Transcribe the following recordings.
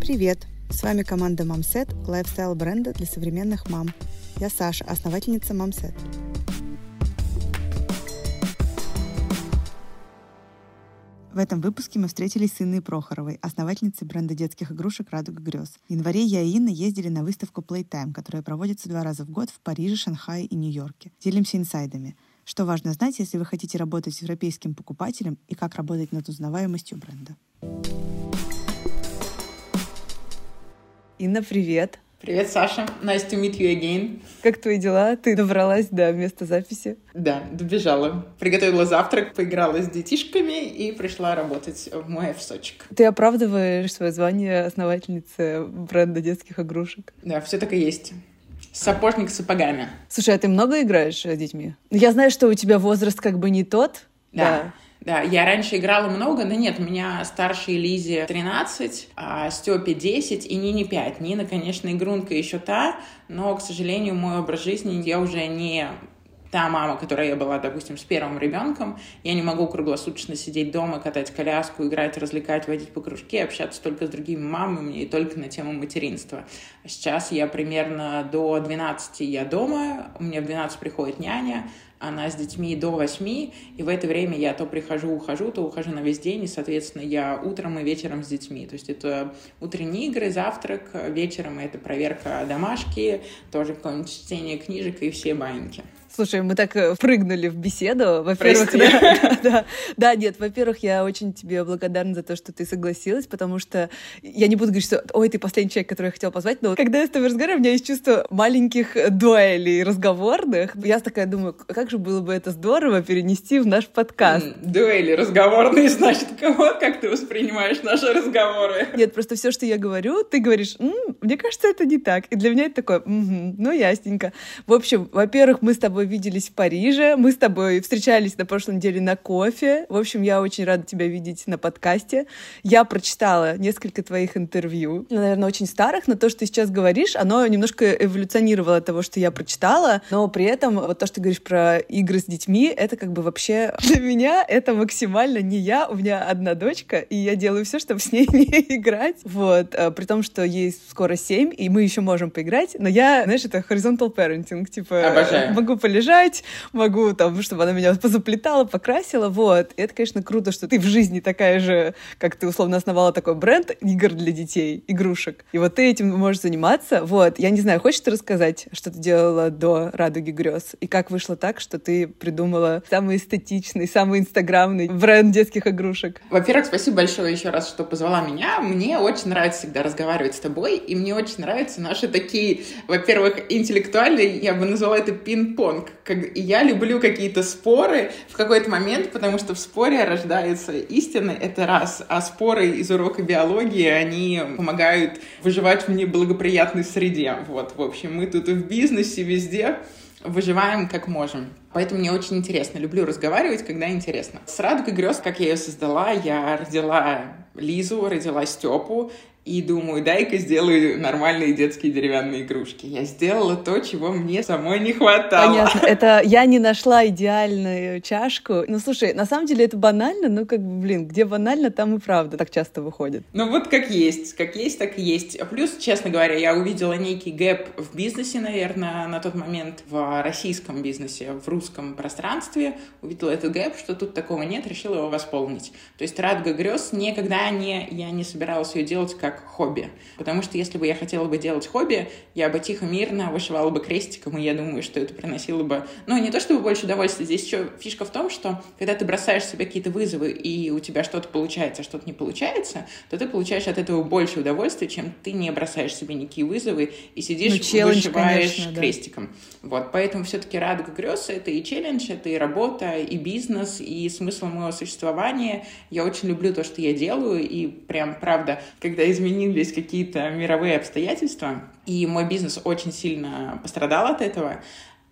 Привет! С вами команда Мамсет, лайфстайл бренда для современных мам. Я Саша, основательница Мамсет. В этом выпуске мы встретились с Инной Прохоровой, основательницей бренда детских игрушек «Радуга грез». В январе я и Инна ездили на выставку Playtime, которая проводится два раза в год в Париже, Шанхае и Нью-Йорке. Делимся инсайдами. Что важно знать, если вы хотите работать с европейским покупателем и как работать над узнаваемостью бренда. Инна, привет! Привет, Саша. Nice to meet you again. Как твои дела? Ты добралась до места записи? Да, добежала. Приготовила завтрак, поиграла с детишками и пришла работать в мой офисочек. Ты оправдываешь свое звание основательницы бренда детских игрушек? Да, все так и есть. Сапожник с сапогами. Слушай, а ты много играешь с детьми? Я знаю, что у тебя возраст как бы не тот. Да. да. Да, я раньше играла много, но нет, у меня старшей Лизе 13, а Степе 10 и Нине 5. Нина, конечно, игрунка еще та, но, к сожалению, мой образ жизни я уже не та мама, которая я была, допустим, с первым ребенком, я не могу круглосуточно сидеть дома, катать коляску, играть, развлекать, водить по кружке, общаться только с другими мамами и только на тему материнства. Сейчас я примерно до 12 я дома, у меня в 12 приходит няня, она с детьми до 8, и в это время я то прихожу, ухожу, то ухожу на весь день, и, соответственно, я утром и вечером с детьми. То есть это утренние игры, завтрак, вечером это проверка домашки, тоже какое-нибудь чтение книжек и все баньки. Слушай, мы так э, прыгнули в беседу. Во-первых, да, да, да, да, нет, во-первых, я очень тебе благодарна за то, что ты согласилась, потому что я не буду говорить, что ой, ты последний человек, который я хотела позвать, но когда я с тобой разговариваю, у меня есть чувство маленьких дуэлей разговорных. Я такая думаю, как же было бы это здорово перенести в наш подкаст. Дуэли разговорные, значит, кого, как ты воспринимаешь наши разговоры? Нет, просто все, что я говорю, ты говоришь, М, мне кажется, это не так. И для меня это такое, угу, ну ясненько. В общем, во-первых, мы с тобой тобой виделись в Париже, мы с тобой встречались на прошлой неделе на кофе. В общем, я очень рада тебя видеть на подкасте. Я прочитала несколько твоих интервью, наверное, очень старых, но то, что ты сейчас говоришь, оно немножко эволюционировало от того, что я прочитала, но при этом вот то, что ты говоришь про игры с детьми, это как бы вообще для меня это максимально не я, у меня одна дочка, и я делаю все, чтобы с ней не играть. Вот, а, при том, что ей скоро семь, и мы еще можем поиграть, но я, знаешь, это horizontal parenting, типа Обожаю. могу полежать, могу там, чтобы она меня позаплетала, покрасила, вот. И это, конечно, круто, что ты в жизни такая же, как ты условно основала такой бренд игр для детей, игрушек. И вот ты этим можешь заниматься, вот. Я не знаю, хочешь ты рассказать, что ты делала до «Радуги грез»? И как вышло так, что ты придумала самый эстетичный, самый инстаграмный бренд детских игрушек? Во-первых, спасибо большое еще раз, что позвала меня. Мне очень нравится всегда разговаривать с тобой, и мне очень нравятся наши такие, во-первых, интеллектуальные, я бы назвала это пинг-понг, как, я люблю какие-то споры в какой-то момент, потому что в споре рождается истина, это раз. А споры из урока биологии, они помогают выживать в неблагоприятной среде. Вот, в общем, мы тут и в бизнесе, везде выживаем как можем. Поэтому мне очень интересно. Люблю разговаривать, когда интересно. С радугой грез, как я ее создала, я родила Лизу, родила Степу, и думаю, дай-ка сделаю нормальные детские деревянные игрушки. Я сделала то, чего мне самой не хватало. Понятно. Это я не нашла идеальную чашку. Ну, слушай, на самом деле это банально, ну, как бы, блин, где банально, там и правда так часто выходит. Ну, вот как есть. Как есть, так и есть. Плюс, честно говоря, я увидела некий gap в бизнесе, наверное, на тот момент в российском бизнесе, в русском пространстве. Увидела этот gap, что тут такого нет, решила его восполнить. То есть «Радуга грез» никогда не... Я не собиралась ее делать как как хобби. Потому что если бы я хотела бы делать хобби, я бы тихо, мирно вышивала бы крестиком, и я думаю, что это приносило бы... Ну, не то чтобы больше удовольствия, здесь еще фишка в том, что когда ты бросаешь себе какие-то вызовы, и у тебя что-то получается, а что-то не получается, то ты получаешь от этого больше удовольствия, чем ты не бросаешь себе никакие вызовы и сидишь, ну, челлендж, вышиваешь конечно, крестиком. Да. Вот, поэтому все-таки радуга грез — это и челлендж, это и работа, и бизнес, и смысл моего существования. Я очень люблю то, что я делаю, и прям, правда, когда из изменились какие-то мировые обстоятельства, и мой бизнес очень сильно пострадал от этого,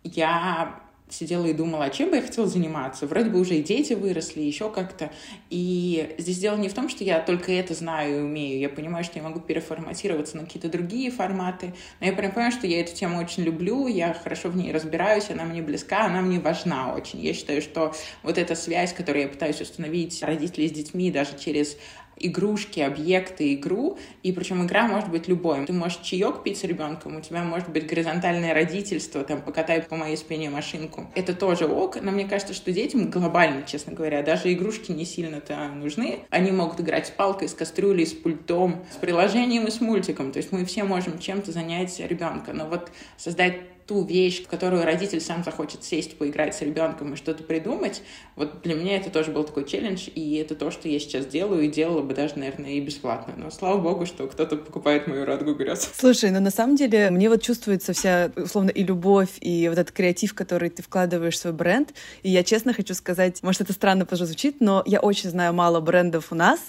я сидела и думала, а чем бы я хотела заниматься. Вроде бы уже и дети выросли, еще как-то. И здесь дело не в том, что я только это знаю и умею. Я понимаю, что я могу переформатироваться на какие-то другие форматы. Но я прям понимаю, что я эту тему очень люблю, я хорошо в ней разбираюсь, она мне близка, она мне важна очень. Я считаю, что вот эта связь, которую я пытаюсь установить родителей с детьми даже через игрушки, объекты, игру, и причем игра может быть любой. Ты можешь чаек пить с ребенком, у тебя может быть горизонтальное родительство, там, покатай по моей спине машинку. Это тоже ок, но мне кажется, что детям глобально, честно говоря, даже игрушки не сильно-то нужны. Они могут играть с палкой, с кастрюлей, с пультом, с приложением и с мультиком. То есть мы все можем чем-то занять ребенка. Но вот создать ту вещь, в которую родитель сам захочет сесть, поиграть с ребенком и что-то придумать, вот для меня это тоже был такой челлендж, и это то, что я сейчас делаю, и делала бы даже, наверное, и бесплатно. Но слава богу, что кто-то покупает мою радугу грез. Слушай, ну на самом деле мне вот чувствуется вся, условно, и любовь, и вот этот креатив, который ты вкладываешь в свой бренд. И я честно хочу сказать, может, это странно звучит, но я очень знаю мало брендов у нас,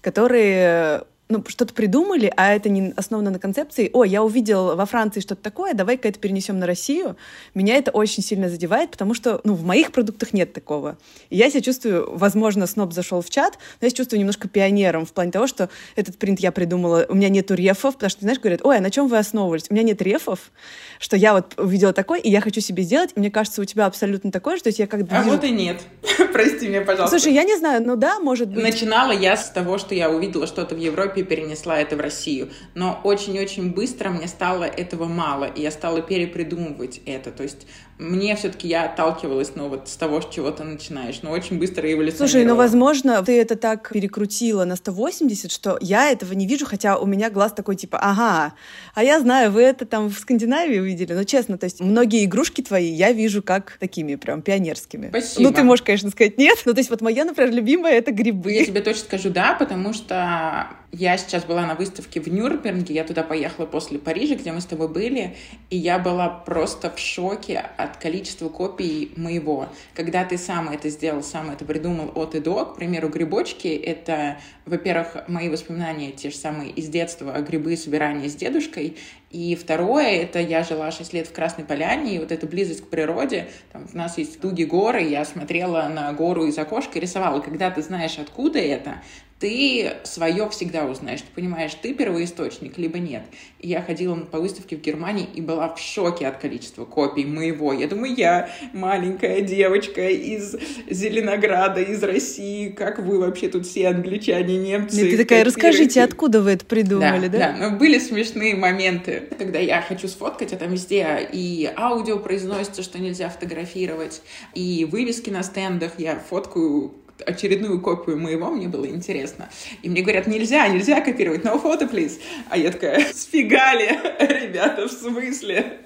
которые ну, что-то придумали, а это не основано на концепции, о, я увидел во Франции что-то такое, давай-ка это перенесем на Россию, меня это очень сильно задевает, потому что, ну, в моих продуктах нет такого. И я себя чувствую, возможно, сноб зашел в чат, но я себя чувствую немножко пионером в плане того, что этот принт я придумала, у меня нету рефов, потому что, знаешь, говорят, ой, а на чем вы основывались? У меня нет рефов, что я вот увидела такой, и я хочу себе сделать, и мне кажется, у тебя абсолютно такое же, то есть я как бы... А вот и нет. Прости меня, пожалуйста. Слушай, я не знаю, ну да, может быть... Начинала я с того, что я увидела что-то в Европе, Европе перенесла это в Россию. Но очень-очень быстро мне стало этого мало, и я стала перепридумывать это. То есть мне все-таки я отталкивалась, ну, вот с того, с чего ты начинаешь, но очень быстро эволюционировала. Слушай, ну, возможно, ты это так перекрутила на 180, что я этого не вижу, хотя у меня глаз такой, типа, ага, а я знаю, вы это там в Скандинавии увидели, но честно, то есть многие игрушки твои я вижу как такими прям пионерскими. Спасибо. Ну, ты можешь, конечно, сказать нет, но то есть вот моя, например, любимая — это грибы. Я тебе точно скажу да, потому что я сейчас была на выставке в Нюрнберге, я туда поехала после Парижа, где мы с тобой были, и я была просто в шоке от количества копий моего. Когда ты сам это сделал, сам это придумал от и до, к примеру, грибочки — это, во-первых, мои воспоминания те же самые из детства, грибы, собирания с дедушкой, и второе, это я жила 6 лет в Красной Поляне, и вот эта близость к природе, там у нас есть дуги горы, я смотрела на гору из окошка и рисовала. Когда ты знаешь, откуда это, ты свое всегда узнаешь. Ты понимаешь, ты первоисточник, либо нет. И я ходила по выставке в Германии и была в шоке от количества копий моего. Я думаю, я маленькая девочка из Зеленограда, из России. Как вы вообще тут все англичане, немцы? И ты такая, расскажите, откуда вы это придумали, да? Да, да. Но были смешные моменты, когда я хочу сфоткать, а там везде и аудио произносится, что нельзя фотографировать, и вывески на стендах. Я фоткаю очередную копию моего, мне было интересно. И мне говорят, нельзя, нельзя копировать, no photo, please. А я такая, сфигали, ребята, в смысле?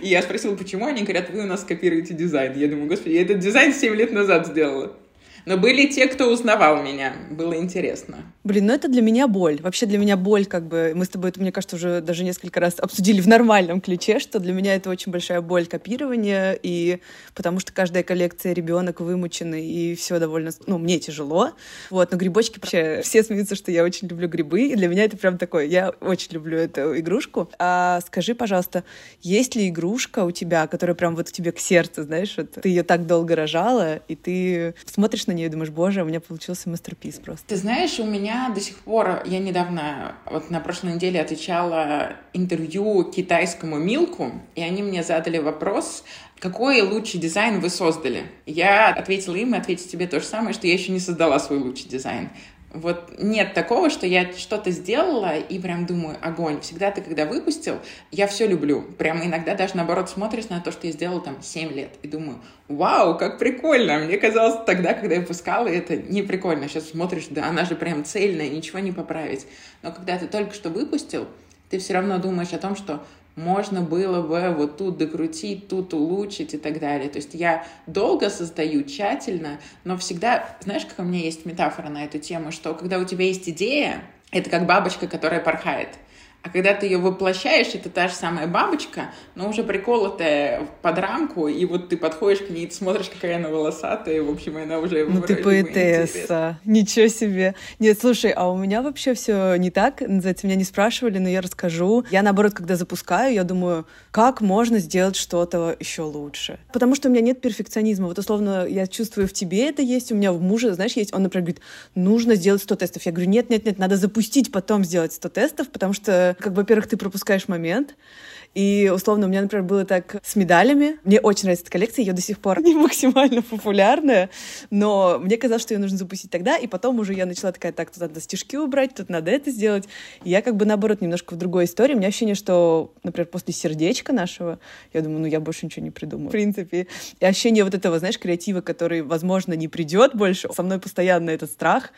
И я спросила, почему, они говорят, вы у нас копируете дизайн. Я думаю, господи, я этот дизайн 7 лет назад сделала. Но были те, кто узнавал меня. Было интересно. Блин, ну это для меня боль. Вообще для меня боль, как бы, мы с тобой это, мне кажется, уже даже несколько раз обсудили в нормальном ключе, что для меня это очень большая боль копирования, и потому что каждая коллекция ребенок вымученный, и все довольно, ну, мне тяжело. Вот, но грибочки вообще, все смеются, что я очень люблю грибы, и для меня это прям такое, я очень люблю эту игрушку. А скажи, пожалуйста, есть ли игрушка у тебя, которая прям вот тебе к сердцу, знаешь, вот ты ее так долго рожала, и ты смотришь на нее и думаешь, боже, у меня получился мастерпис просто. Ты знаешь, у меня до сих пор, я недавно, вот на прошлой неделе отвечала интервью китайскому Милку, и они мне задали вопрос, какой лучший дизайн вы создали? Я ответила им и ответила тебе то же самое, что я еще не создала свой лучший дизайн. Вот нет такого, что я что-то сделала и прям думаю, огонь. Всегда ты, когда выпустил, я все люблю. Прямо иногда даже наоборот смотришь на то, что я сделала там 7 лет и думаю, вау, как прикольно. Мне казалось тогда, когда я выпускала, это не прикольно. Сейчас смотришь, да, она же прям цельная, ничего не поправить. Но когда ты только что выпустил, ты все равно думаешь о том, что можно было бы вот тут докрутить, тут улучшить и так далее. То есть я долго создаю, тщательно, но всегда, знаешь, как у меня есть метафора на эту тему, что когда у тебя есть идея, это как бабочка, которая порхает — а когда ты ее воплощаешь, это та же самая бабочка, но уже приколотая под рамку, и вот ты подходишь к ней, ты смотришь, какая она волосатая, и, в общем, она уже... Ну ты поэтесса, ничего себе. Нет, слушай, а у меня вообще все не так, называется, меня не спрашивали, но я расскажу. Я, наоборот, когда запускаю, я думаю, как можно сделать что-то еще лучше? Потому что у меня нет перфекционизма. Вот, условно, я чувствую, в тебе это есть, у меня в муже, знаешь, есть, он, например, говорит, нужно сделать 100 тестов. Я говорю, нет, нет, нет, надо запустить, потом сделать 100 тестов, потому что как, во-первых, ты пропускаешь момент, И, условно, у меня, например, было так с медалями. Мне очень нравится эта коллекция, ее до сих пор не максимально популярная, но мне казалось, что ее нужно запустить тогда, и потом уже я начала такая, так, тут надо стежки убрать, тут надо это сделать. И я как бы, наоборот, немножко в другой истории. У меня ощущение, что, например, после сердечка нашего, я думаю, ну, я больше ничего не придумаю. В принципе. И ощущение вот этого, знаешь, креатива, который, возможно, не придет больше. Со мной постоянно этот страх,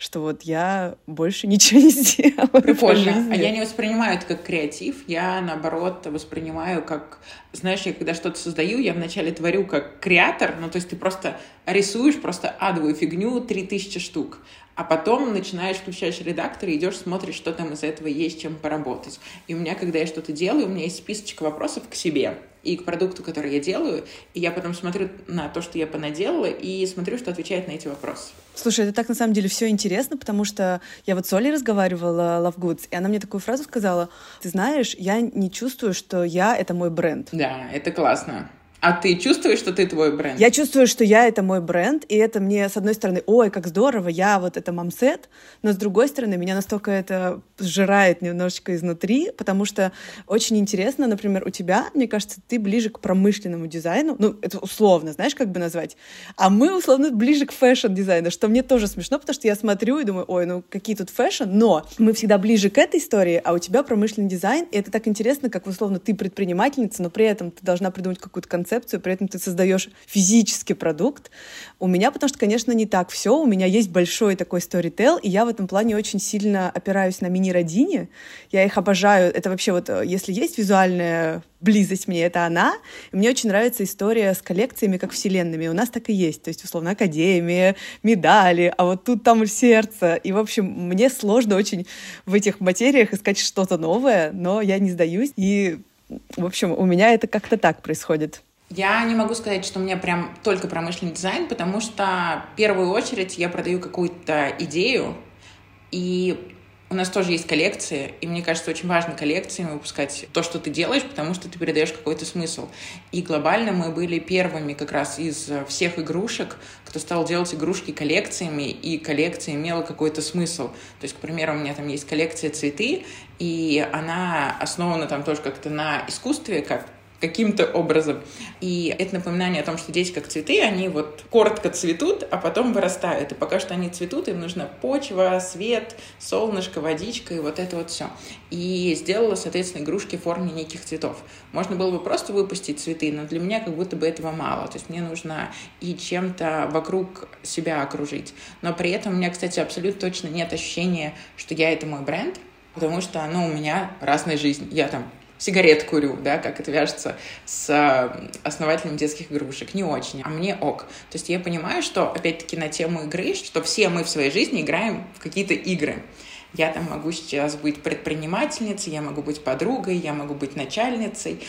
что вот я больше ничего не сделала. Прикольно. А я не воспринимаю это как креатив, я наоборот воспринимаю как, знаешь, я когда что-то создаю, я вначале творю как креатор, ну то есть ты просто рисуешь просто адовую фигню 3000 штук, а потом начинаешь, включаешь редактор и идешь, смотришь, что там из этого есть, чем поработать. И у меня, когда я что-то делаю, у меня есть списочек вопросов к себе и к продукту, который я делаю, и я потом смотрю на то, что я понаделала, и смотрю, что отвечает на эти вопросы. Слушай, это так на самом деле все интересно, потому что я вот с Олей разговаривала, Love Goods, и она мне такую фразу сказала, ты знаешь, я не чувствую, что я — это мой бренд. Да, это классно. А ты чувствуешь, что ты твой бренд? Я чувствую, что я — это мой бренд, и это мне, с одной стороны, ой, как здорово, я вот это мамсет, но с другой стороны, меня настолько это сжирает немножечко изнутри, потому что очень интересно, например, у тебя, мне кажется, ты ближе к промышленному дизайну, ну, это условно, знаешь, как бы назвать, а мы, условно, ближе к fashion-дизайну, что мне тоже смешно, потому что я смотрю и думаю, ой, ну, какие тут fashion, но мы всегда ближе к этой истории, а у тебя промышленный дизайн, и это так интересно, как, условно, ты предпринимательница, но при этом ты должна придумать какую-то концепцию, концепцию, при этом ты создаешь физический продукт. У меня, потому что, конечно, не так все. У меня есть большой такой сторител, и я в этом плане очень сильно опираюсь на Mini Rodini. Я их обожаю. Это вообще вот, э, если есть визуальная близость мне, это она. И мне очень нравится история с коллекциями как вселенными. У нас так и есть. То есть, условно, академия, медали, а вот тут там сердце. И, в общем, мне сложно очень в этих материях искать что-то новое, но я не сдаюсь. И, в общем, у меня это как-то так происходит. Я не могу сказать, что у меня прям только промышленный дизайн, потому что в первую очередь я продаю какую-то идею, и у нас тоже есть коллекции, и мне кажется, очень важно коллекциями выпускать то, что ты делаешь, потому что ты передаешь какой-то смысл. И глобально мы были первыми как раз из всех игрушек, кто стал делать игрушки коллекциями, и коллекция имела какой-то смысл. То есть, к примеру, у меня там есть коллекция цветы, и она основана там тоже как-то на искусстве, как каким-то образом. И это напоминание о том, что дети как цветы, они вот коротко цветут, а потом вырастают. И пока что они цветут, им нужна почва, свет, солнышко, водичка и вот это вот все. И сделала, соответственно, игрушки в форме неких цветов. Можно было бы просто выпустить цветы, но для меня как будто бы этого мало. То есть мне нужно и чем-то вокруг себя окружить. Но при этом у меня, кстати, абсолютно точно нет ощущения, что я — это мой бренд, потому что, ну, у меня разная жизнь. Я там сигарет курю, да, как это вяжется с основателем детских игрушек. Не очень, а мне ок. То есть я понимаю, что, опять-таки, на тему игры, что все мы в своей жизни играем в какие-то игры. Я там могу сейчас быть предпринимательницей, я могу быть подругой, я могу быть начальницей,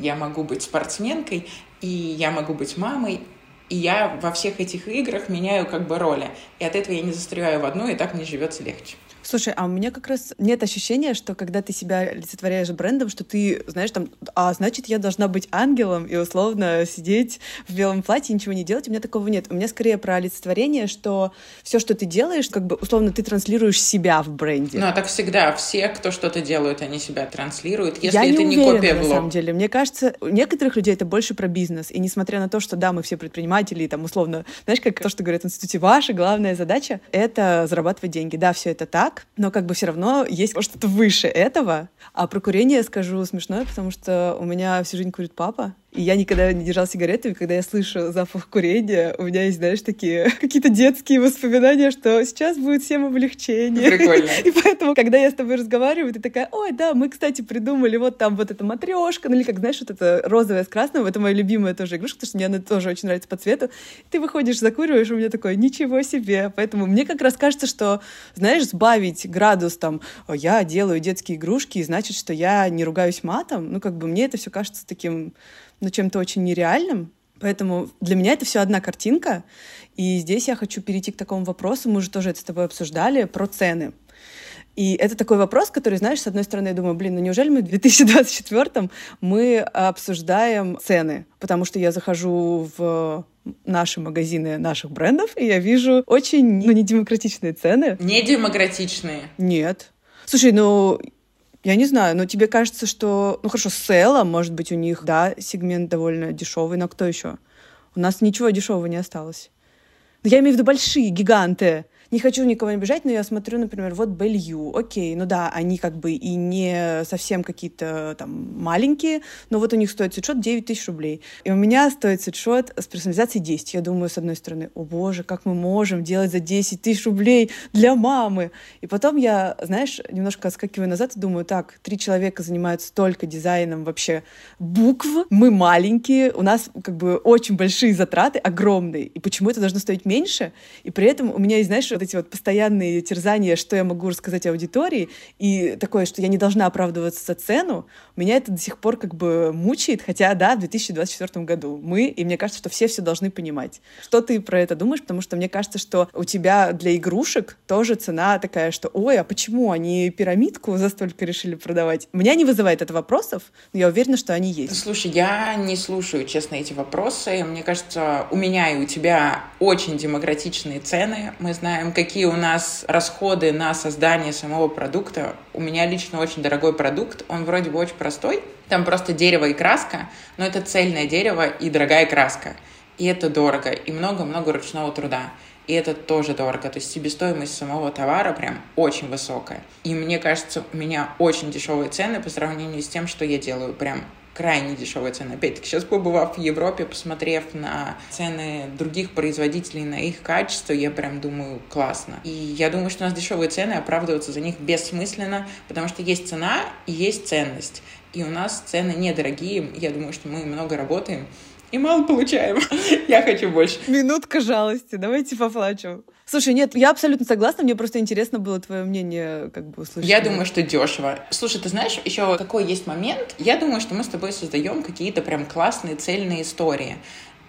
я могу быть спортсменкой, и я могу быть мамой. И я во всех этих играх меняю как бы роли. И от этого я не застреваю в одну, и так мне живется легче. Слушай, а у меня как раз нет ощущения, что когда ты себя олицетворяешь брендом, что ты, знаешь, там, а значит, я должна быть ангелом и условно сидеть в белом платье, ничего не делать. У меня такого нет. У меня скорее про олицетворение, что все, что ты делаешь, как бы условно ты транслируешь себя в бренде. Ну, а так всегда. Все, кто что-то делают, они себя транслируют. Если я это не, не уверена, копия на блог. самом деле. Мне кажется, у некоторых людей это больше про бизнес. И несмотря на то, что да, мы все предприниматели, и там условно, знаешь, как то, что говорят в институте, ваша главная задача — это зарабатывать деньги. Да, все это так, но как бы все равно есть что-то выше этого. А про курение скажу смешное, потому что у меня всю жизнь курит папа, и я никогда не держала сигареты, и когда я слышу запах курения, у меня есть, знаешь, такие какие-то детские воспоминания, что сейчас будет всем облегчение. Прикольно. И поэтому, когда я с тобой разговариваю, ты такая, ой, да, мы, кстати, придумали вот там вот эта матрешка, ну или как, знаешь, вот это розовое с красным, это моя любимая тоже игрушка, потому что мне она тоже очень нравится по цвету. Ты выходишь, закуриваешь, у меня такое, ничего себе. Поэтому мне как раз кажется, что, знаешь, сбавить градус там, я делаю детские игрушки, и значит, что я не ругаюсь матом, ну как бы мне это все кажется таким но чем-то очень нереальным. Поэтому для меня это все одна картинка. И здесь я хочу перейти к такому вопросу, мы уже тоже это с тобой обсуждали, про цены. И это такой вопрос, который, знаешь, с одной стороны, я думаю, блин, ну неужели мы в 2024 мы обсуждаем цены? Потому что я захожу в наши магазины наших брендов, и я вижу очень, ну, недемократичные цены. Не демократичные. Нет. Слушай, ну, Я не знаю, но тебе кажется, что... Ну хорошо, Села, может быть, у них, да, сегмент довольно дешевый, но кто еще? У нас ничего дешевого не осталось. Но я имею в виду большие, гиганты не хочу никого обижать, но я смотрю, например, вот Белью, окей, ну да, они как бы и не совсем какие-то там маленькие, но вот у них стоит свитшот 9 тысяч рублей. И у меня стоит свитшот с персонализацией 10. Я думаю, с одной стороны, о боже, как мы можем делать за 10 тысяч рублей для мамы? И потом я, знаешь, немножко отскакиваю назад и думаю, так, три человека занимаются только дизайном вообще букв, мы маленькие, у нас как бы очень большие затраты, огромные, и почему это должно стоить меньше? И при этом у меня есть, знаешь, вот эти вот постоянные терзания, что я могу рассказать аудитории, и такое, что я не должна оправдываться за цену, меня это до сих пор как бы мучает, хотя, да, в 2024 году мы, и мне кажется, что все все должны понимать. Что ты про это думаешь? Потому что мне кажется, что у тебя для игрушек тоже цена такая, что, ой, а почему они пирамидку за столько решили продавать? Меня не вызывает это вопросов, но я уверена, что они есть. Слушай, я не слушаю, честно, эти вопросы. Мне кажется, у меня и у тебя очень демократичные цены. Мы знаем, какие у нас расходы на создание самого продукта. У меня лично очень дорогой продукт, он вроде бы очень простой, там просто дерево и краска, но это цельное дерево и дорогая краска. И это дорого, и много-много ручного труда. И это тоже дорого. То есть себестоимость самого товара прям очень высокая. И мне кажется, у меня очень дешевые цены по сравнению с тем, что я делаю. Прям крайне дешевые цены. Опять-таки, сейчас побывав в Европе, посмотрев на цены других производителей, на их качество, я прям думаю, классно. И я думаю, что у нас дешевые цены, оправдываться за них бессмысленно, потому что есть цена и есть ценность. И у нас цены недорогие. Я думаю, что мы много работаем, и мало получаем. Я хочу больше. Минутка жалости. Давайте поплачу. Слушай, нет, я абсолютно согласна. Мне просто интересно было твое мнение, как бы услышать. Я думаю, что дешево. Слушай, ты знаешь, еще какой есть момент? Я думаю, что мы с тобой создаем какие-то прям классные цельные истории.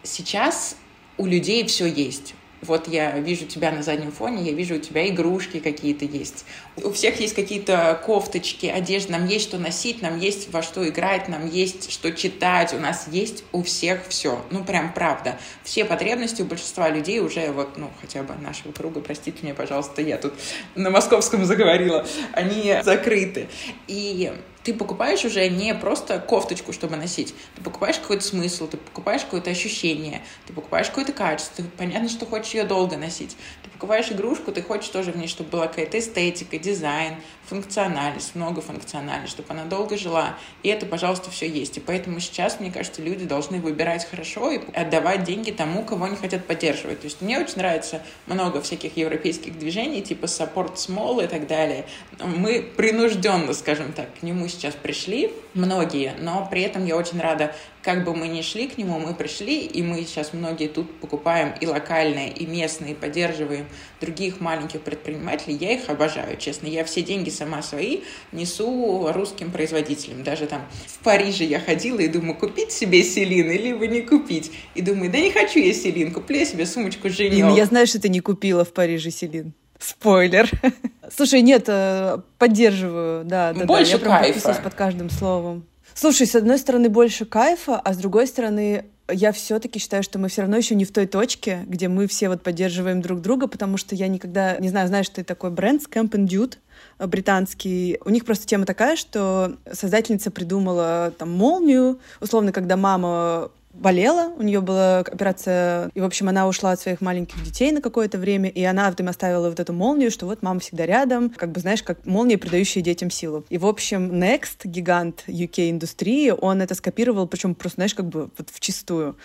Сейчас у людей все есть. Вот я вижу тебя на заднем фоне, я вижу у тебя игрушки какие-то есть. У всех есть какие-то кофточки, одежда, нам есть что носить, нам есть во что играть, нам есть что читать, у нас есть у всех все. Ну, прям правда. Все потребности у большинства людей уже вот, ну, хотя бы нашего круга, простите меня, пожалуйста, я тут на московском заговорила, они закрыты. И ты покупаешь уже не просто кофточку, чтобы носить, ты покупаешь какой-то смысл, ты покупаешь какое-то ощущение, ты покупаешь какое-то качество, понятно, что хочешь ее долго носить. Ты покупаешь игрушку, ты хочешь тоже в ней, чтобы была какая-то эстетика, дизайн, функциональность, многофункциональность, чтобы она долго жила. И это, пожалуйста, все есть. И поэтому сейчас, мне кажется, люди должны выбирать хорошо и отдавать деньги тому, кого они хотят поддерживать. То есть мне очень нравится много всяких европейских движений, типа support small и так далее. Мы принужденно, скажем так, к нему сейчас пришли, многие, но при этом я очень рада как бы мы ни шли к нему, мы пришли, и мы сейчас многие тут покупаем и локальные, и местные, и поддерживаем других маленьких предпринимателей. Я их обожаю, честно. Я все деньги сама свои несу русским производителям. Даже там в Париже я ходила и думаю, купить себе селин или не купить. И думаю, да не хочу я селин, куплю я себе сумочку Женек. Я знаю, что ты не купила в Париже селин. Спойлер. Слушай, нет, э, поддерживаю, да, да, Больше да. Я кайфа. под каждым словом. Слушай, с одной стороны больше кайфа, а с другой стороны я все-таки считаю, что мы все равно еще не в той точке, где мы все вот поддерживаем друг друга, потому что я никогда не знаю, знаешь, ты такой бренд Scamp and Dude британский. У них просто тема такая, что создательница придумала там молнию, условно, когда мама болела, у нее была операция, и, в общем, она ушла от своих маленьких детей на какое-то время, и она там оставила вот эту молнию, что вот мама всегда рядом, как бы, знаешь, как молния, придающая детям силу. И, в общем, Next, гигант UK-индустрии, он это скопировал, причем просто, знаешь, как бы вот вчистую.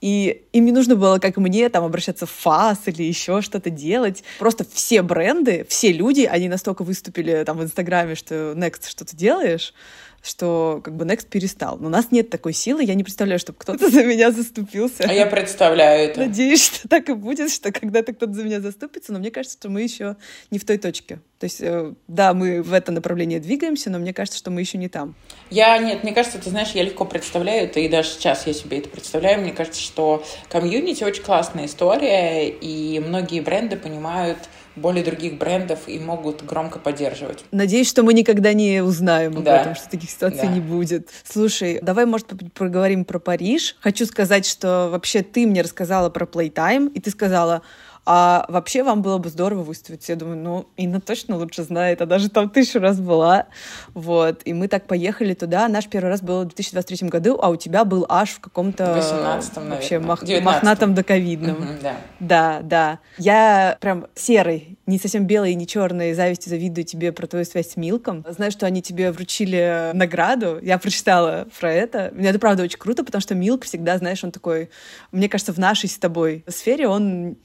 И им не нужно было, как мне, там, обращаться в ФАС или еще что-то делать. Просто все бренды, все люди, они настолько выступили там в Инстаграме, что Next, что ты делаешь, что как бы Next перестал. Но у нас нет такой силы, я не представляю, чтобы кто-то за меня заступился. А я представляю это. Надеюсь, что так и будет, что когда-то кто-то за меня заступится, но мне кажется, что мы еще не в той точке. То есть, э, да, мы в это направление двигаемся, но мне кажется, что мы еще не там. Я, нет, мне кажется, ты знаешь, я легко представляю это, и даже сейчас я себе это представляю. Мне кажется, что комьюнити очень классная история, и многие бренды понимают, более других брендов и могут громко поддерживать. Надеюсь, что мы никогда не узнаем об да. этом, что таких ситуаций да. не будет. Слушай, давай, может, поговорим про Париж. Хочу сказать, что вообще ты мне рассказала про Playtime, и ты сказала, А вообще вам было бы здорово выставить. Я думаю, ну, Инна точно лучше знает, а даже там тысячу раз была. Вот. И мы так поехали туда. Наш первый раз был в 2023 году, а у тебя был аж в каком-то... 18 Вообще мах... мохнатом доковидном. Угу, да. Да, да. Я прям серый, не совсем белый и не черный, завистью завидую тебе про твою связь с Милком. Знаю, что они тебе вручили награду. Я прочитала про это. Мне это правда очень круто, потому что Милк всегда, знаешь, он такой... Мне кажется, в нашей с тобой сфере он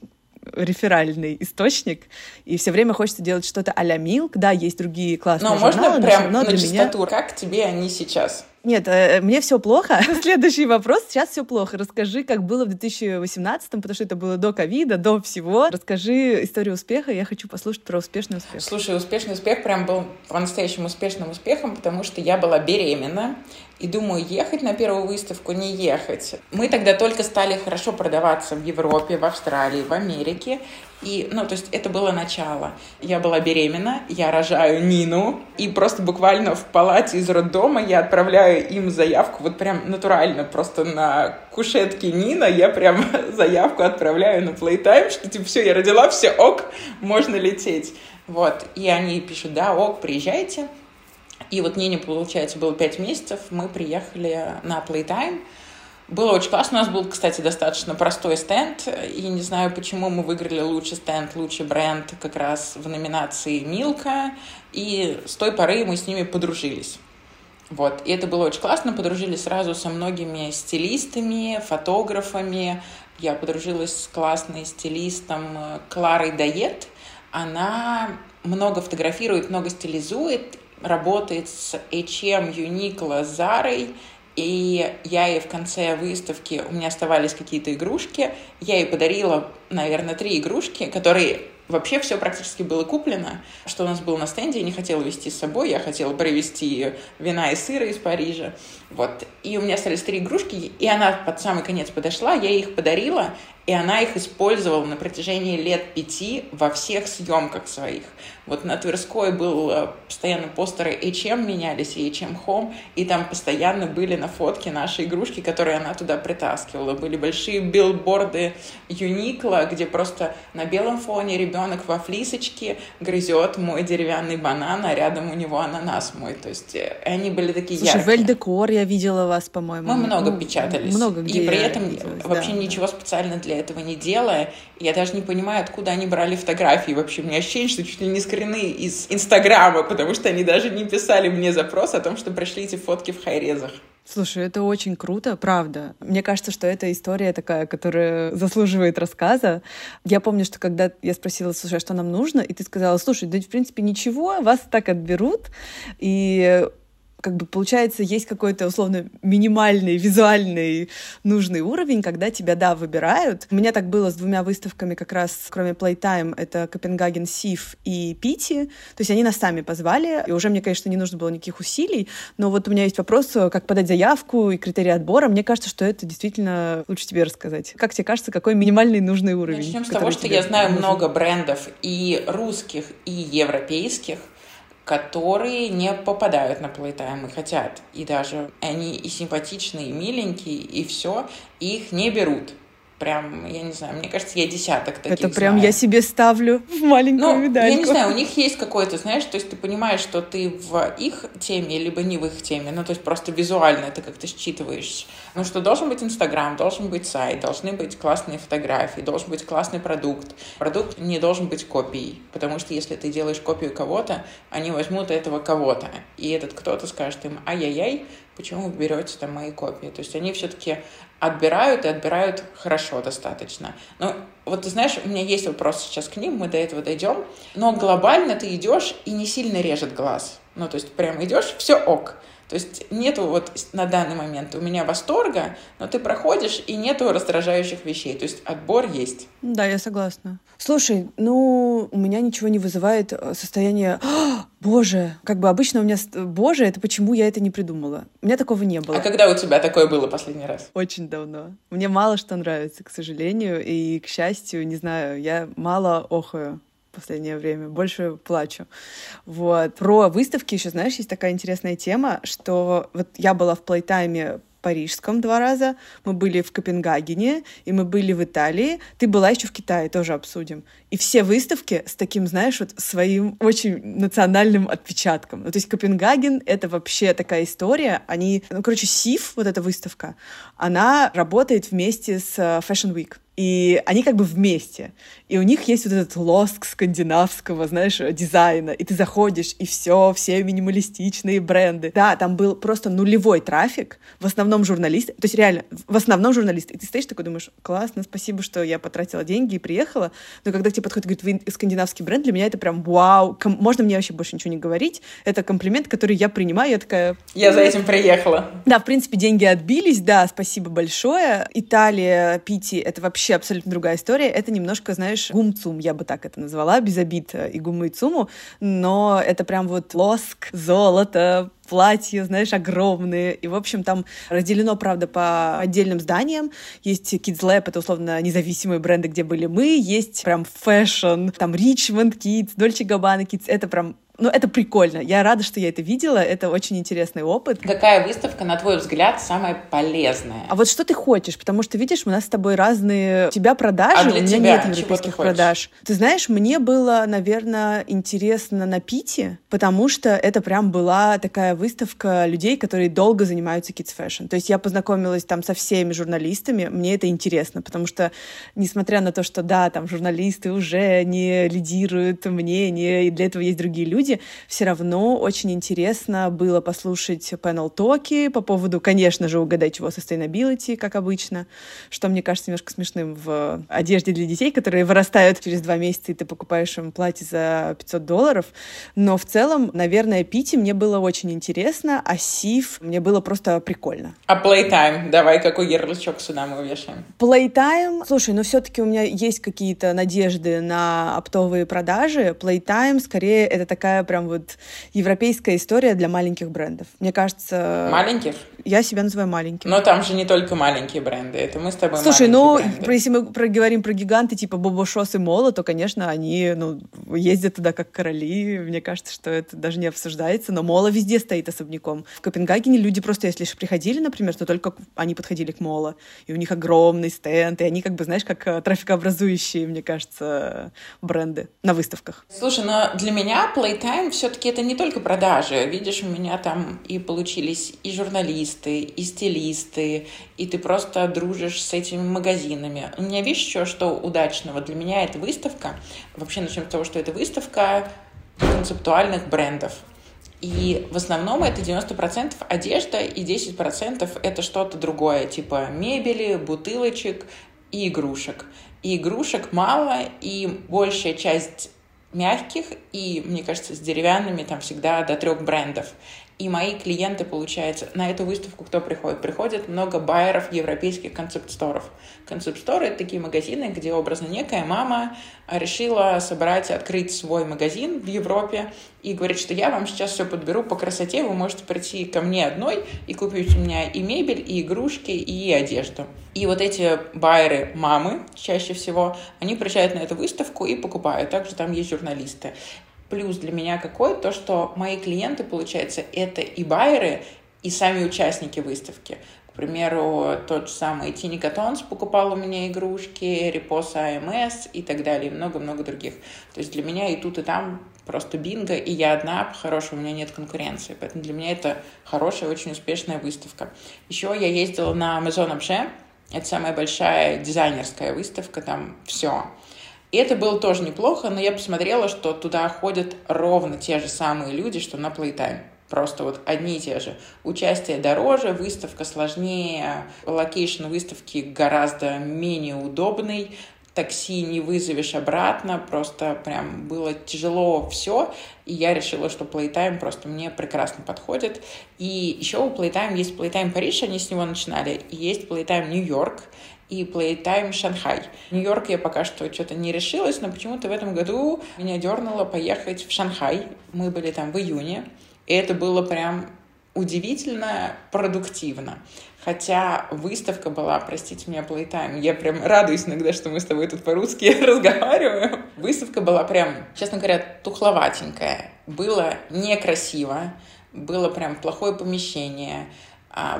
реферальный источник, и все время хочется делать что-то а-ля Milk. Да, есть другие классные но журналы, можно прям но на для чистоту, меня... как тебе они сейчас? Нет, э, мне все плохо. Следующий вопрос. Сейчас все плохо. Расскажи, как было в 2018, потому что это было до ковида, до всего. Расскажи историю успеха. Я хочу послушать про успешный успех. Слушай, успешный успех прям был по-настоящему успешным успехом, потому что я была беременна и думаю, ехать на первую выставку, не ехать. Мы тогда только стали хорошо продаваться в Европе, в Австралии, в Америке. И, ну, то есть это было начало. Я была беременна, я рожаю Нину, и просто буквально в палате из роддома я отправляю им заявку, вот прям натурально, просто на кушетке Нина я прям заявку отправляю на Playtime, что типа все, я родила, все, ок, можно лететь. Вот, и они пишут, да, ок, приезжайте. И вот Нине, получается, было пять месяцев, мы приехали на Playtime, было очень классно. У нас был, кстати, достаточно простой стенд. И не знаю, почему мы выиграли лучший стенд, лучший бренд как раз в номинации Милка. И с той поры мы с ними подружились. Вот. И это было очень классно. Подружились сразу со многими стилистами, фотографами. Я подружилась с классной стилистом Кларой Дает. Она много фотографирует, много стилизует, работает с H&M, Uniqlo, Zara. И я ей в конце выставки, у меня оставались какие-то игрушки, я ей подарила, наверное, три игрушки, которые вообще все практически было куплено, что у нас было на стенде, я не хотела вести с собой, я хотела привезти вина и сыра из Парижа, вот, и у меня остались три игрушки, и она под самый конец подошла, я их подарила, и она их использовала на протяжении лет пяти во всех съемках своих. Вот на Тверской был э, постоянно постеры H&M менялись, и H&M Home, и там постоянно были на фотке наши игрушки, которые она туда притаскивала. Были большие билборды Юникла, где просто на белом фоне ребенок во флисочке грызет мой деревянный банан, а рядом у него ананас мой. То есть э, они были такие Слушай, яркие. в Эльдекор я видела вас, по-моему. Мы много Ну, печатались. Много где И при этом виделась, вообще да, ничего специально для этого не делая. Я даже не понимаю, откуда они брали фотографии. Вообще, у меня ощущение, что чуть ли не скорены из Инстаграма, потому что они даже не писали мне запрос о том, что пришли эти фотки в хайрезах. Слушай, это очень круто, правда. Мне кажется, что эта история такая, которая заслуживает рассказа. Я помню, что когда я спросила, слушай, а что нам нужно, и ты сказала, слушай, да в принципе ничего, вас так отберут, и как бы получается, есть какой-то условно минимальный визуальный нужный уровень, когда тебя, да, выбирают. У меня так было с двумя выставками как раз, кроме Playtime, это Копенгаген Сив и Пити. То есть они нас сами позвали, и уже мне, конечно, не нужно было никаких усилий, но вот у меня есть вопрос, как подать заявку и критерии отбора. Мне кажется, что это действительно лучше тебе рассказать. Как тебе кажется, какой минимальный нужный уровень? Начнем с того, что я знаю нужен? много брендов и русских, и европейских, которые не попадают на Playtime и хотят. И даже они и симпатичные, и миленькие, и все, их не берут. Прям, я не знаю, мне кажется, я десяток таких Это прям знаю. я себе ставлю в маленькую Ну, медальку. я не знаю, у них есть какой-то, знаешь, то есть ты понимаешь, что ты в их теме, либо не в их теме, ну, то есть просто визуально это как-то считываешь. Ну, что должен быть Инстаграм, должен быть сайт, должны быть классные фотографии, должен быть классный продукт. Продукт не должен быть копией, потому что если ты делаешь копию кого-то, они возьмут этого кого-то, и этот кто-то скажет им, ай-яй-яй, почему вы берете там мои копии? То есть они все-таки отбирают и отбирают хорошо достаточно. Но вот ты знаешь, у меня есть вопрос сейчас к ним, мы до этого дойдем, но глобально ты идешь и не сильно режет глаз. Ну, то есть прям идешь, все ок. То есть нету вот на данный момент у меня восторга, но ты проходишь и нету раздражающих вещей. То есть отбор есть. Да, я согласна. Слушай, ну, у меня ничего не вызывает э, состояние «А, «Боже!» Как бы обычно у меня «Боже!» — это почему я это не придумала. У меня такого не было. А когда у тебя такое было последний раз? Очень давно. Мне мало что нравится, к сожалению, и, к счастью, не знаю, я мало охаю последнее время, больше плачу. Вот. Про выставки еще, знаешь, есть такая интересная тема, что вот я была в Плейтайме Парижском два раза, мы были в Копенгагене, и мы были в Италии. Ты была еще в Китае, тоже обсудим. И все выставки с таким, знаешь, вот своим очень национальным отпечатком. Ну, то есть Копенгаген — это вообще такая история. Они, ну, короче, СИФ, вот эта выставка, она работает вместе с э, Fashion Week. И они как бы вместе. И у них есть вот этот лоск скандинавского, знаешь, дизайна. И ты заходишь, и все, все минималистичные бренды. Да, там был просто нулевой трафик. В основном журналисты. То есть реально, в основном журналисты. И ты стоишь такой, думаешь, классно, спасибо, что я потратила деньги и приехала. Но когда к тебе подходит, говорит, вы скандинавский бренд, для меня это прям вау. Можно мне вообще больше ничего не говорить. Это комплимент, который я принимаю. Я такая... Я за этим приехала. Да, в принципе, деньги отбились. Да, спасибо большое. Италия, Пити — это вообще вообще абсолютно другая история. Это немножко, знаешь, гумцум, я бы так это назвала, без обид э, и гумы и цуму, но это прям вот лоск, золото, платья, знаешь, огромные. И, в общем, там разделено, правда, по отдельным зданиям. Есть Kids Lab, это, условно, независимые бренды, где были мы. Есть прям fashion, там Richmond Kids, Dolce Gabbana Kids. Это прям ну, это прикольно. Я рада, что я это видела. Это очень интересный опыт. Какая выставка, на твой взгляд, самая полезная? А вот что ты хочешь? Потому что, видишь, у нас с тобой разные... У тебя продажи, а у меня тебя? нет европейских продаж. Ты знаешь, мне было, наверное, интересно на Pitti, потому что это прям была такая выставка людей, которые долго занимаются kids fashion. То есть я познакомилась там со всеми журналистами. Мне это интересно, потому что, несмотря на то, что, да, там журналисты уже не лидируют мнение, и для этого есть другие люди, люди, все равно очень интересно было послушать панел-токи по поводу, конечно же, угадать его sustainability, как обычно, что мне кажется немножко смешным в одежде для детей, которые вырастают через два месяца, и ты покупаешь им платье за 500 долларов. Но в целом, наверное, Пити мне было очень интересно, а Сив мне было просто прикольно. А Playtime? Давай, какой ярлычок сюда мы увешаем? Playtime? Слушай, ну все-таки у меня есть какие-то надежды на оптовые продажи. Playtime, скорее, это такая такая прям вот европейская история для маленьких брендов. Мне кажется... Маленьких? Я себя называю маленьким. Но там же не только маленькие бренды, это мы с тобой Слушай, ну, бренды. если мы проговорим про гиганты типа Бобо Шос и Мола, то, конечно, они ну, ездят туда как короли. Мне кажется, что это даже не обсуждается. Но Мола везде стоит особняком. В Копенгагене люди просто, если приходили, например, то только они подходили к Мола. И у них огромный стенд, и они как бы, знаешь, как э, трафикообразующие, мне кажется, бренды на выставках. Слушай, но для меня Playtime Time все-таки это не только продажи. Видишь, у меня там и получились и журналисты, и стилисты, и ты просто дружишь с этими магазинами. У меня, видишь, еще что удачного? Для меня это выставка. Вообще начнем с того, что это выставка концептуальных брендов. И в основном это 90% одежда и 10% это что-то другое, типа мебели, бутылочек и игрушек. И игрушек мало, и большая часть мягких и, мне кажется, с деревянными там всегда до трех брендов. И мои клиенты, получается, на эту выставку кто приходит? Приходит много байеров европейских концепт-сторов. Концепт-сторы — это такие магазины, где образно некая мама решила собрать, открыть свой магазин в Европе и говорит, что я вам сейчас все подберу по красоте, вы можете прийти ко мне одной и купить у меня и мебель, и игрушки, и одежду. И вот эти байеры мамы, чаще всего, они приезжают на эту выставку и покупают. Также там есть журналисты плюс для меня какой? То, что мои клиенты, получается, это и байеры, и сами участники выставки. К примеру, тот же самый Тини Катонс покупал у меня игрушки, Репос АМС и так далее, и много-много других. То есть для меня и тут, и там просто бинго, и я одна, хорошая, у меня нет конкуренции. Поэтому для меня это хорошая, очень успешная выставка. Еще я ездила на Maison Objet, это самая большая дизайнерская выставка, там все. И это было тоже неплохо, но я посмотрела, что туда ходят ровно те же самые люди, что на Playtime. Просто вот одни и те же. Участие дороже, выставка сложнее, location выставки гораздо менее удобный, такси не вызовешь обратно, просто прям было тяжело все, и я решила, что Playtime просто мне прекрасно подходит. И еще у Playtime есть Playtime Париж, они с него начинали, и есть Playtime Нью-Йорк, и Playtime Шанхай. Нью-Йорк я пока что что-то не решилась, но почему-то в этом году меня дернуло поехать в Шанхай. Мы были там в июне, и это было прям удивительно продуктивно. Хотя выставка была, простите меня, Playtime. Я прям радуюсь иногда, что мы с тобой тут по-русски разговариваем. Выставка была прям, честно говоря, тухловатенькая. Было некрасиво, было прям плохое помещение,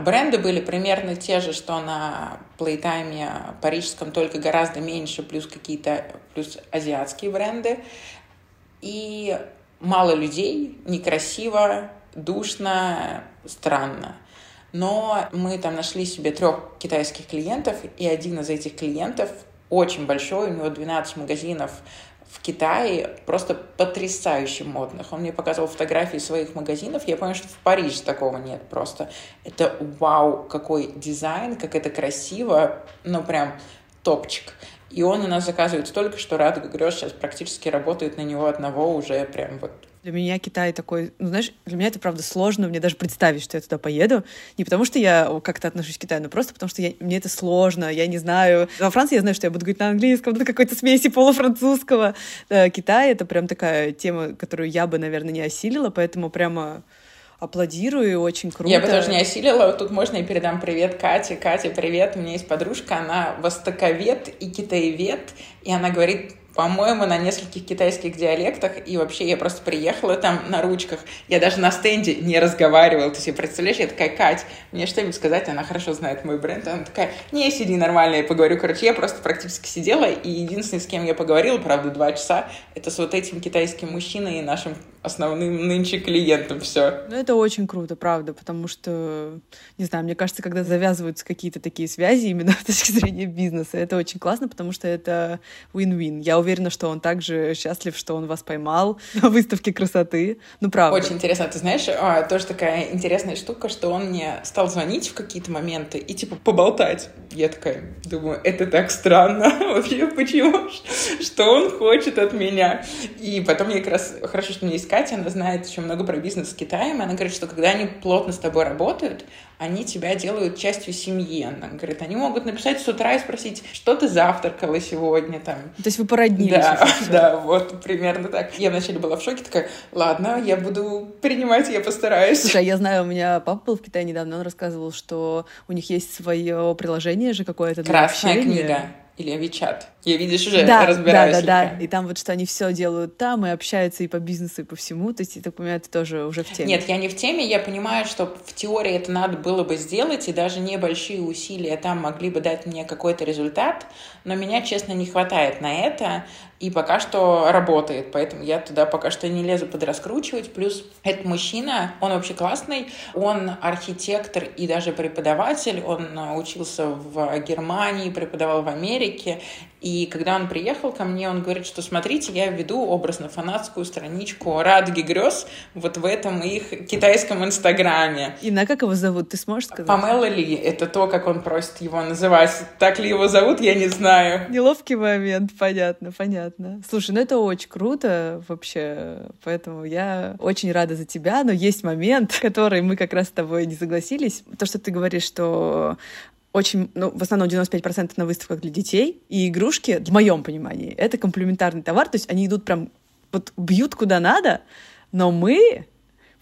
бренды были примерно те же, что на Playtime парижском, только гораздо меньше, плюс какие-то, плюс азиатские бренды. И мало людей, некрасиво, душно, странно. Но мы там нашли себе трех китайских клиентов, и один из этих клиентов очень большой, у него 12 магазинов в Китае просто потрясающе модных. Он мне показывал фотографии своих магазинов, я понял, что в Париже такого нет просто. Это вау, какой дизайн, как это красиво, ну прям топчик. И он у нас заказывает столько, что Радуга Грёз сейчас практически работает на него одного уже прям вот для меня Китай такой, ну, знаешь, для меня это, правда, сложно, мне даже представить, что я туда поеду. Не потому, что я как-то отношусь к Китаю, но просто потому, что я, мне это сложно, я не знаю. Во Франции я знаю, что я буду говорить на английском, на какой-то смеси полуфранцузского. Да, Китай — это прям такая тема, которую я бы, наверное, не осилила, поэтому прямо аплодирую, очень круто. Я бы тоже не осилила. Тут можно и передам привет Кате. Катя, привет. У меня есть подружка, она востоковед и китаевед, и она говорит, по-моему, на нескольких китайских диалектах, и вообще я просто приехала там на ручках, я даже на стенде не разговаривала, ты себе представляешь, я такая, Кать, мне что-нибудь сказать, она хорошо знает мой бренд, она такая, не, сиди нормально, я поговорю, короче, я просто практически сидела, и единственный, с кем я поговорила, правда, два часа, это с вот этим китайским мужчиной и нашим основным нынче клиентом все. Ну, это очень круто, правда, потому что, не знаю, мне кажется, когда завязываются какие-то такие связи именно с точки зрения бизнеса, это очень классно, потому что это win-win. Я уверена, что он также счастлив, что он вас поймал на выставке красоты. Ну, правда. Очень интересно. Ты знаешь, а, тоже такая интересная штука, что он мне стал звонить в какие-то моменты и, типа, поболтать. Я такая думаю, это так странно. Вообще, почему? Что он хочет от меня? И потом я как раз... Хорошо, что у меня есть Катя, она знает еще много про бизнес с Китаем. Она говорит, что когда они плотно с тобой работают, они тебя делают частью семьи. Она говорит, они могут написать с утра и спросить, что ты завтракала сегодня там. То есть вы породнились. Да, да, вот примерно так. Я вначале была в шоке, такая, ладно, я буду принимать, я постараюсь. Слушай, а я знаю, у меня папа был в Китае недавно, он рассказывал, что у них есть свое приложение же какое-то Красная общения. книга. Или Вичат. Я, видишь, уже да, разбираюсь. Да, да, да. И там вот что они все делают там, и общаются и по бизнесу, и по всему. То есть, я так понимаю, это тоже уже в теме. Нет, я не в теме. Я понимаю, что в теории это надо было бы сделать, и даже небольшие усилия там могли бы дать мне какой-то результат. Но меня, честно, не хватает на это и пока что работает, поэтому я туда пока что не лезу подраскручивать. Плюс этот мужчина, он вообще классный, он архитектор и даже преподаватель, он учился в Германии, преподавал в Америке, и когда он приехал ко мне, он говорит, что смотрите, я веду образно-фанатскую страничку «Радуги грез» вот в этом их китайском инстаграме. И на как его зовут, ты сможешь сказать? Памела Ли, это то, как он просит его называть. Так ли его зовут, я не знаю. Неловкий момент, понятно, понятно. Слушай, ну это очень круто вообще, поэтому я очень рада за тебя, но есть момент, который мы как раз с тобой не согласились. То, что ты говоришь, что очень, ну, в основном 95% на выставках для детей, и игрушки, в моем понимании, это комплементарный товар, то есть они идут прям, вот бьют куда надо, но мы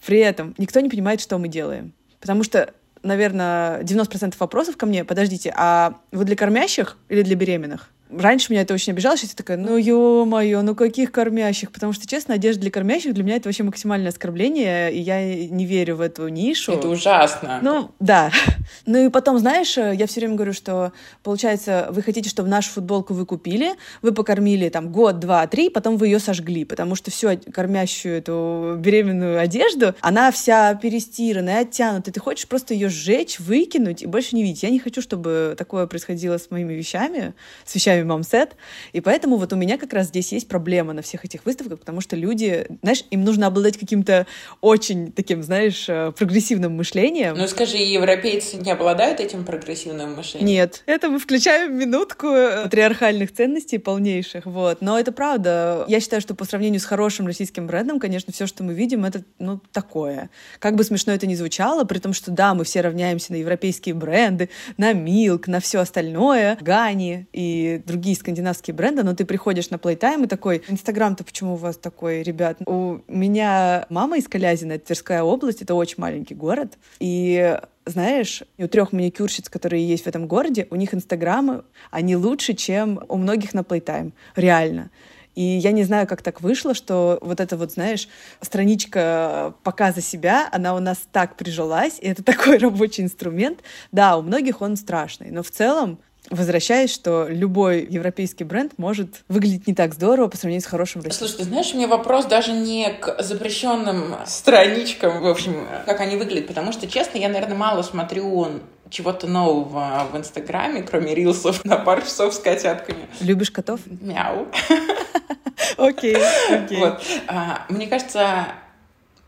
при этом, никто не понимает, что мы делаем. Потому что, наверное, 90% вопросов ко мне, подождите, а вы для кормящих или для беременных? Раньше меня это очень обижало, сейчас я такая, ну ё-моё, ну каких кормящих? Потому что, честно, одежда для кормящих для меня это вообще максимальное оскорбление, и я не верю в эту нишу. Это ужасно. Ну, да. Ну и потом, знаешь, я все время говорю, что, получается, вы хотите, чтобы нашу футболку вы купили, вы покормили там год, два, три, потом вы ее сожгли, потому что всю кормящую эту беременную одежду, она вся перестиранная, оттянутая, ты хочешь просто ее сжечь, выкинуть и больше не видеть. Я не хочу, чтобы такое происходило с моими вещами, с вещами вещами мамсет. И поэтому вот у меня как раз здесь есть проблема на всех этих выставках, потому что люди, знаешь, им нужно обладать каким-то очень таким, знаешь, э, прогрессивным мышлением. Ну скажи, европейцы не обладают этим прогрессивным мышлением? Нет. Это мы включаем минутку патриархальных ценностей полнейших, вот. Но это правда. Я считаю, что по сравнению с хорошим российским брендом, конечно, все, что мы видим, это, ну, такое. Как бы смешно это ни звучало, при том, что да, мы все равняемся на европейские бренды, на Милк, на все остальное, Гани и другие скандинавские бренды, но ты приходишь на Playtime и такой, Инстаграм-то почему у вас такой, ребят? У меня мама из Калязина, это Тверская область, это очень маленький город, и знаешь, у трех маникюрщиц, которые есть в этом городе, у них инстаграмы, они лучше, чем у многих на Playtime. Реально. И я не знаю, как так вышло, что вот эта вот, знаешь, страничка показа себя, она у нас так прижилась, и это такой рабочий инструмент. Да, у многих он страшный, но в целом возвращаясь, что любой европейский бренд может выглядеть не так здорово по сравнению с хорошим российским. Слушай, ты знаешь, у меня вопрос даже не к запрещенным страничкам, в общем, как они выглядят, потому что, честно, я, наверное, мало смотрю чего-то нового в Инстаграме, кроме рилсов на пару часов с котятками. Любишь котов? Мяу. Окей, окей. Вот. А, мне кажется,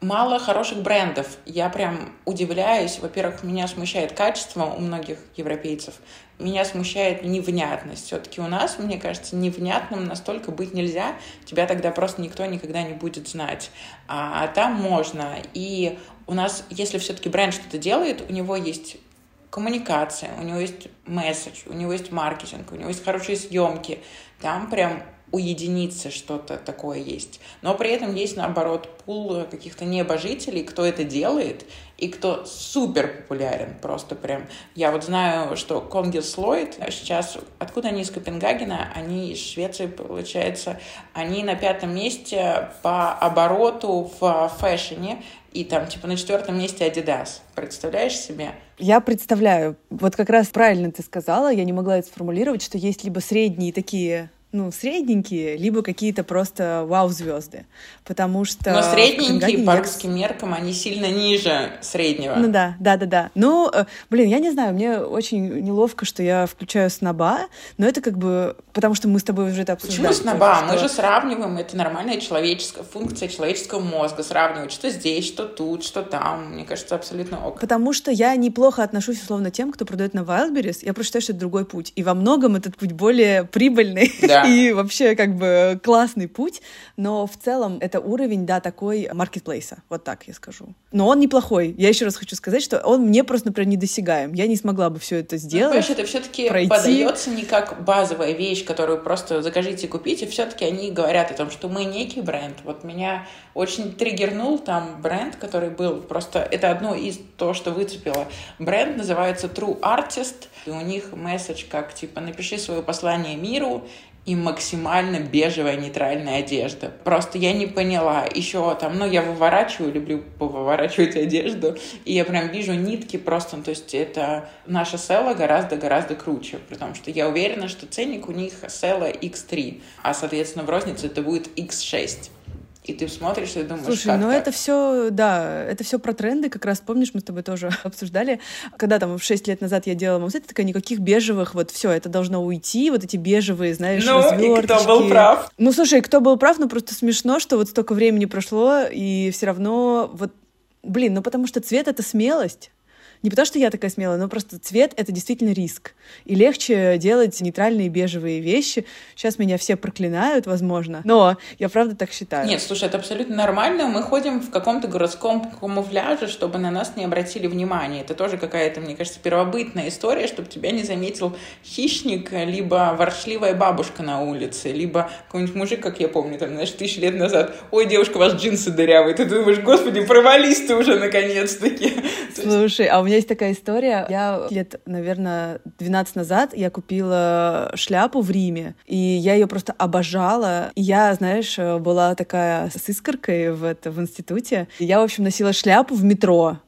мало хороших брендов. Я прям удивляюсь. Во-первых, меня смущает качество у многих европейцев. Меня смущает невнятность. Все-таки у нас, мне кажется, невнятным настолько быть нельзя. Тебя тогда просто никто никогда не будет знать. А, а там можно. И у нас, если все-таки бренд что-то делает, у него есть коммуникация, у него есть месседж, у него есть маркетинг, у него есть хорошие съемки. Там прям у единицы что-то такое есть. Но при этом есть, наоборот, пул каких-то небожителей, кто это делает, и кто супер популярен, просто прям. Я вот знаю, что Конгес Ллойд сейчас, откуда они из Копенгагена, они из Швеции, получается, они на пятом месте по обороту в фэшне, и там типа на четвертом месте Adidas. Представляешь себе? Я представляю. Вот как раз правильно ты сказала, я не могла это сформулировать, что есть либо средние такие ну, средненькие, либо какие-то просто вау-звезды. Потому что... Но средненькие по русским меркам, они сильно ниже среднего. Ну да, да, да, да. Ну, э, блин, я не знаю, мне очень неловко, что я включаю сноба, но это как бы... Потому что мы с тобой уже это обсуждали. Почему сноба? Что... Мы же сравниваем, это нормальная человеческая функция человеческого мозга, сравнивать, что здесь, что тут, что там. Мне кажется, абсолютно ок. Потому что я неплохо отношусь, условно, тем, кто продает на Wildberries. Я просто считаю, что это другой путь. И во многом этот путь более прибыльный. Да и вообще как бы классный путь, но в целом это уровень, да, такой маркетплейса, вот так я скажу. Но он неплохой. Я еще раз хочу сказать, что он мне просто, например, недосягаем. Я не смогла бы все это ну, сделать. Ну, это все-таки подается не как базовая вещь, которую просто закажите и купите. Все-таки они говорят о том, что мы некий бренд. Вот меня очень триггернул там бренд, который был просто... Это одно из то, что выцепило. Бренд называется True Artist. И у них месседж как, типа, напиши свое послание миру, и максимально бежевая нейтральная одежда. Просто я не поняла. Еще там, ну, я выворачиваю, люблю выворачивать одежду, и я прям вижу нитки просто, ну, то есть это наша села гораздо-гораздо круче, потому что я уверена, что ценник у них села X3, а, соответственно, в рознице это будет X6 и ты смотришь и думаешь, Слушай, как ну так? это все, да, это все про тренды, как раз помнишь, мы с тобой тоже обсуждали, когда там в 6 лет назад я делала мамсет, такая никаких бежевых, вот все, это должно уйти, вот эти бежевые, знаешь, Ну, и кто был прав? Ну, слушай, кто был прав, ну просто смешно, что вот столько времени прошло, и все равно вот Блин, ну потому что цвет — это смелость. Не потому, что я такая смелая, но просто цвет — это действительно риск. И легче делать нейтральные бежевые вещи. Сейчас меня все проклинают, возможно, но я правда так считаю. Нет, слушай, это абсолютно нормально. Мы ходим в каком-то городском камуфляже, чтобы на нас не обратили внимания. Это тоже какая-то, мне кажется, первобытная история, чтобы тебя не заметил хищник, либо ворчливая бабушка на улице, либо какой-нибудь мужик, как я помню, там, знаешь, тысячи лет назад, ой, девушка, у вас джинсы дырявые. Ты думаешь, господи, провались ты уже наконец-таки. Слушай, а у меня есть такая история. Я лет, наверное, 12 назад я купила шляпу в Риме, и я ее просто обожала. И я, знаешь, была такая с искоркой в, это, в институте. Я, в общем, носила шляпу в метро.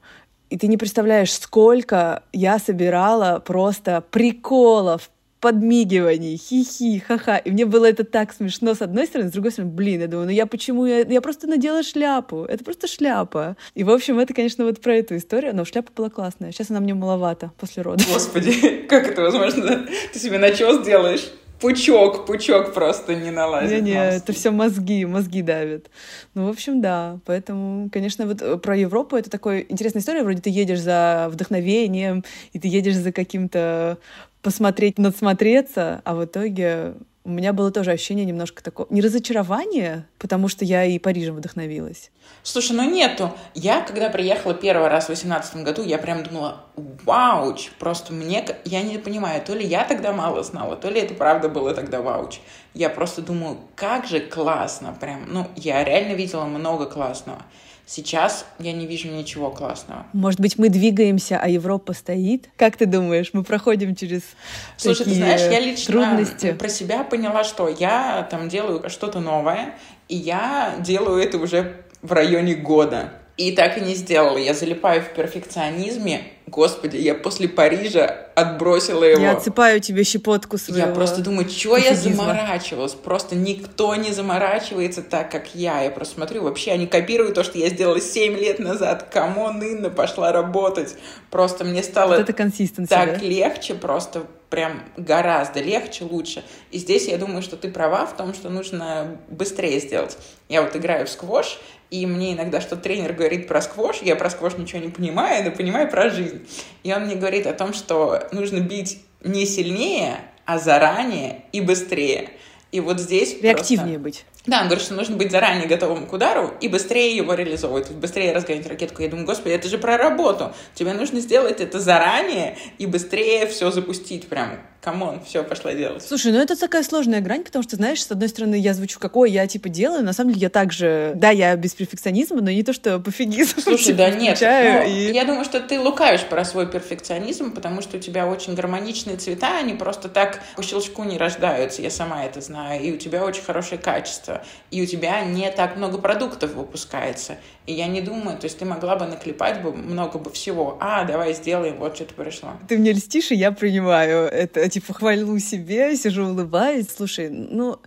И ты не представляешь, сколько я собирала просто приколов, подмигиваний, хихи, ха-ха. И мне было это так смешно с одной стороны, с другой стороны, блин, я думаю, ну я почему? Я, я просто надела шляпу. Это просто шляпа. И, в общем, это, конечно, вот про эту историю. Но шляпа была классная. Сейчас она мне маловато после родов. Господи, как это возможно? Ты себе начес делаешь? пучок, пучок просто не налазит. Не-не, это все мозги, мозги давят. Ну, в общем, да. Поэтому, конечно, вот э, про Европу это такая интересная история. Вроде ты едешь за вдохновением, и ты едешь за каким-то посмотреть, надсмотреться, а в итоге у меня было тоже ощущение немножко такого, не разочарования, потому что я и Парижем вдохновилась. Слушай, ну нету. Я, когда приехала первый раз в восемнадцатом году, я прям думала, вауч, просто мне, я не понимаю, то ли я тогда мало знала, то ли это правда было тогда вауч. Я просто думаю, как же классно, прям, ну, я реально видела много классного. Сейчас я не вижу ничего классного. Может быть, мы двигаемся, а Европа стоит? Как ты думаешь, мы проходим через Слушай, такие ты знаешь, я лично трудности? про себя поняла, что я там делаю что-то новое, и я делаю это уже в районе года. И так и не сделала. Я залипаю в перфекционизме. Господи, я после Парижа отбросила его. Я отсыпаю тебе щепотку своего Я просто думаю, что я заморачивалась? Просто никто не заморачивается так, как я. Я просто смотрю, вообще они копируют то, что я сделала 7 лет назад. Come on, Инна пошла работать. Просто мне стало Вот это так легче, просто прям гораздо легче, лучше. И здесь я думаю, что ты права в том, что нужно быстрее сделать. Я вот играю в сквош, и мне иногда, что тренер говорит про сквош, я про сквош ничего не понимаю, но понимаю про жизнь. И он мне говорит о том, что нужно бить не сильнее, а заранее и быстрее. И вот здесь Реактивнее просто... быть. Да, он говорит, что нужно быть заранее готовым к удару и быстрее его реализовывать, быстрее разгонять ракетку. Я думаю, господи, это же про работу. Тебе нужно сделать это заранее и быстрее все запустить прям. Come on, все, пошла делать. Слушай, ну это такая сложная грань, потому что, знаешь, с одной стороны, я звучу какой я типа делаю, на самом деле я также, да, я без перфекционизма, но не то, что пофигизм. Слушай, да нет, ну, и- я думаю, что ты лукавишь про свой перфекционизм, потому что у тебя очень гармоничные цвета, они просто так по щелчку не рождаются, я сама это знаю, и у тебя очень хорошее качество, и у тебя не так много продуктов выпускается, и я не думаю, то есть ты могла бы наклепать бы много бы всего, а, давай сделаем, вот что-то пришло. Ты мне льстишь, и я принимаю это, типа, хвалю себе, сижу, улыбаюсь. Слушай, ну,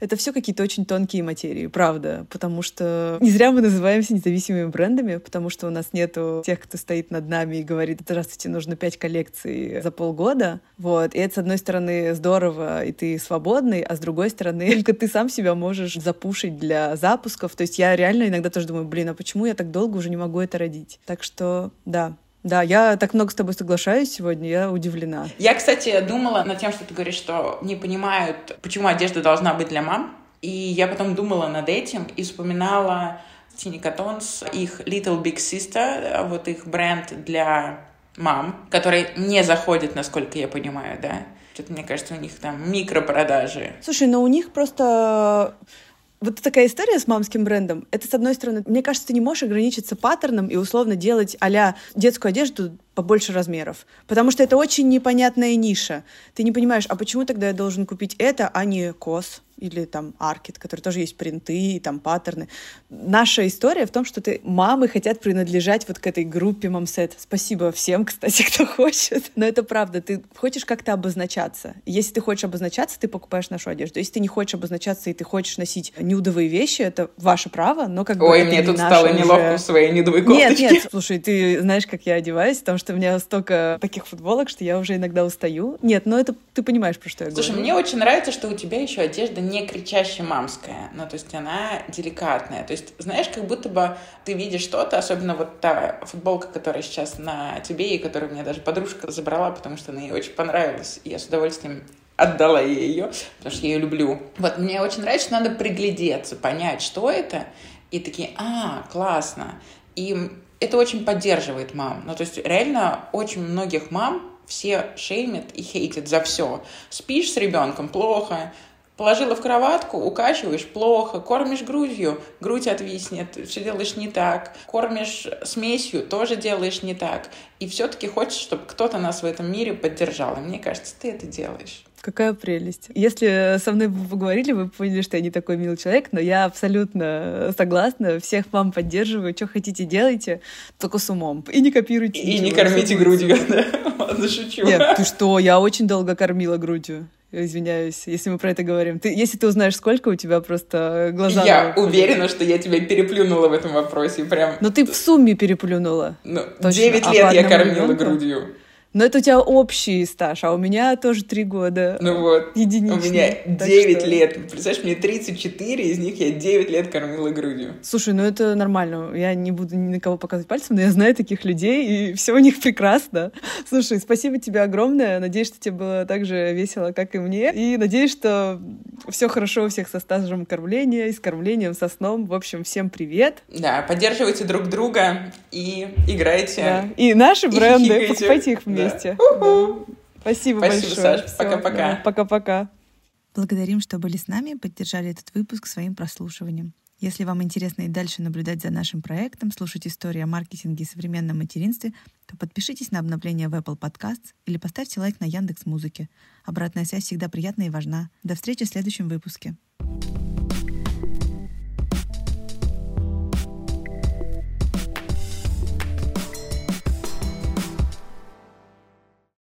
это все какие-то очень тонкие материи, правда, потому что не зря мы называемся независимыми брендами, потому что у нас нету тех, кто стоит над нами и говорит, здравствуйте, нужно пять коллекций за полгода, вот, и это, с одной стороны, здорово, и ты свободный, а с другой стороны, только ты сам себя можешь запушить для запусков, то есть я реально иногда тоже думаю, блин, а почему я так долго уже не могу это родить? Так что, да, да, я так много с тобой соглашаюсь сегодня, я удивлена. Я, кстати, думала над тем, что ты говоришь, что не понимают, почему одежда должна быть для мам. И я потом думала над этим и вспоминала Тини Катонс, их Little Big Sister, вот их бренд для мам, который не заходит, насколько я понимаю, да? Что-то, мне кажется, у них там микропродажи. Слушай, но у них просто вот такая история с мамским брендом. Это, с одной стороны, мне кажется, ты не можешь ограничиться паттерном и условно делать а детскую одежду побольше размеров. Потому что это очень непонятная ниша. Ты не понимаешь, а почему тогда я должен купить это, а не кос или там аркет, который тоже есть принты и там паттерны. Наша история в том, что ты мамы хотят принадлежать вот к этой группе мамсет. Спасибо всем, кстати, кто хочет. Но это правда. Ты хочешь как-то обозначаться. Если ты хочешь обозначаться, ты покупаешь нашу одежду. Если ты не хочешь обозначаться и ты хочешь носить нюдовые вещи, это ваше право, но как бы Ой, мне не тут стало уже- неловко в своей нюдовой Нет, кофточке. нет, слушай, ты знаешь, как я одеваюсь, потому что у меня столько таких футболок, что я уже иногда устаю. Нет, но это ты понимаешь, про что я Слушай, говорю. мне очень нравится, что у тебя еще одежда не кричаще мамская, ну, то есть она деликатная. То есть, знаешь, как будто бы ты видишь что-то, особенно вот та футболка, которая сейчас на тебе, и которую мне даже подружка забрала, потому что она ей очень понравилась, и я с удовольствием отдала ей ее, потому что я ее люблю. Вот, мне очень нравится, что надо приглядеться, понять, что это, и такие, а, классно. И это очень поддерживает мам. Ну, то есть, реально, очень многих мам все шеймят и хейтят за все. Спишь с ребенком плохо, положила в кроватку, укачиваешь плохо, кормишь грудью, грудь отвиснет, все делаешь не так, кормишь смесью, тоже делаешь не так. И все-таки хочешь, чтобы кто-то нас в этом мире поддержал. И мне кажется, ты это делаешь. Какая прелесть. Если со мной бы поговорили, вы бы поняли, что я не такой милый человек, но я абсолютно согласна, всех вам поддерживаю, что хотите делайте, только с умом. И не копируйте. И не ничего, кормите всё будет грудью. Ладно, шучу. Нет, ты что, я очень долго кормила грудью. Извиняюсь, если мы про это говорим. Ты, если ты узнаешь, сколько у тебя просто глаза... Я на уверена, что я тебя переплюнула в этом вопросе. Прям, Но ты в сумме переплюнула. ну, Точно. 9 А лет по я кормила ребенку? грудью. Но это у тебя общий стаж, а у меня тоже три года. Ну вот. У Единичный. меня Так 9 что- лет. Представляешь, мне 34, из них я 9 лет кормила грудью. Слушай, ну это нормально. Я не буду ни на кого показывать пальцем, но я знаю таких людей, и все у них прекрасно. Слушай, спасибо тебе огромное. Надеюсь, что тебе было так же весело, как и мне. И надеюсь, что все хорошо у всех со стажем кормления и с кормлением, со сном. В общем, всем привет. Да, поддерживайте друг друга и играйте. Да. И наши И бренды, хихикайте. покупайте их Да. Вместе. Да. Спасибо, Спасибо, большое. Саш. Пока-пока. Пока-пока. Благодарим, что были с нами и поддержали этот выпуск своим прослушиванием. Если вам интересно и дальше наблюдать за нашим проектом, слушать истории о маркетинге и современном материнстве, то подпишитесь на обновление в Apple Podcasts или поставьте лайк на Яндекс Музыке. Обратная связь всегда приятна и важна. До встречи в следующем выпуске. thank you